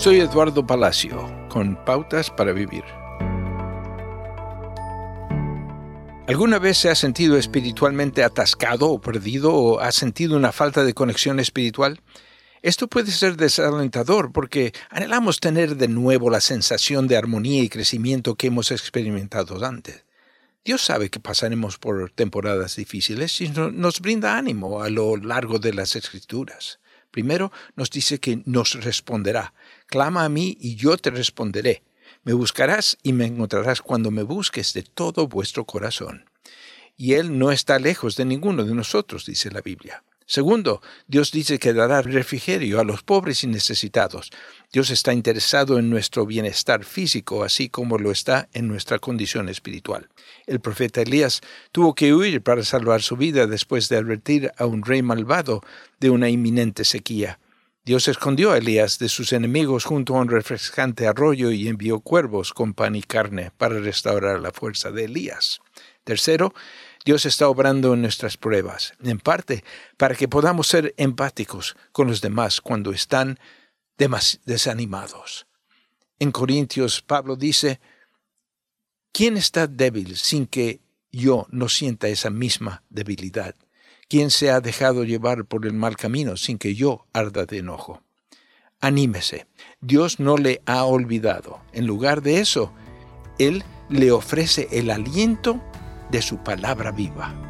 Soy Eduardo Palacio, con Pautas para Vivir. ¿Alguna vez se ha sentido espiritualmente atascado o perdido o ha sentido una falta de conexión espiritual? Esto puede ser desalentador porque anhelamos tener de nuevo la sensación de armonía y crecimiento que hemos experimentado antes. Dios sabe que pasaremos por temporadas difíciles y nos brinda ánimo a lo largo de las escrituras. Primero nos dice que nos responderá. Clama a mí y yo te responderé. Me buscarás y me encontrarás cuando me busques de todo vuestro corazón. Y Él no está lejos de ninguno de nosotros, dice la Biblia. Segundo, Dios dice que dará refrigerio a los pobres y necesitados. Dios está interesado en nuestro bienestar físico, así como lo está en nuestra condición espiritual. El profeta Elías tuvo que huir para salvar su vida después de advertir a un rey malvado de una inminente sequía. Dios escondió a Elías de sus enemigos junto a un refrescante arroyo y envió cuervos con pan y carne para restaurar la fuerza de Elías. Tercero, Dios está obrando en nuestras pruebas, en parte para que podamos ser empáticos con los demás cuando están desanimados. En Corintios, Pablo dice, ¿quién está débil sin que yo no sienta esa misma debilidad? ¿Quién se ha dejado llevar por el mal camino sin que yo arda de enojo? Anímese. Dios no le ha olvidado. En lugar de eso, Él le ofrece el aliento de su palabra viva.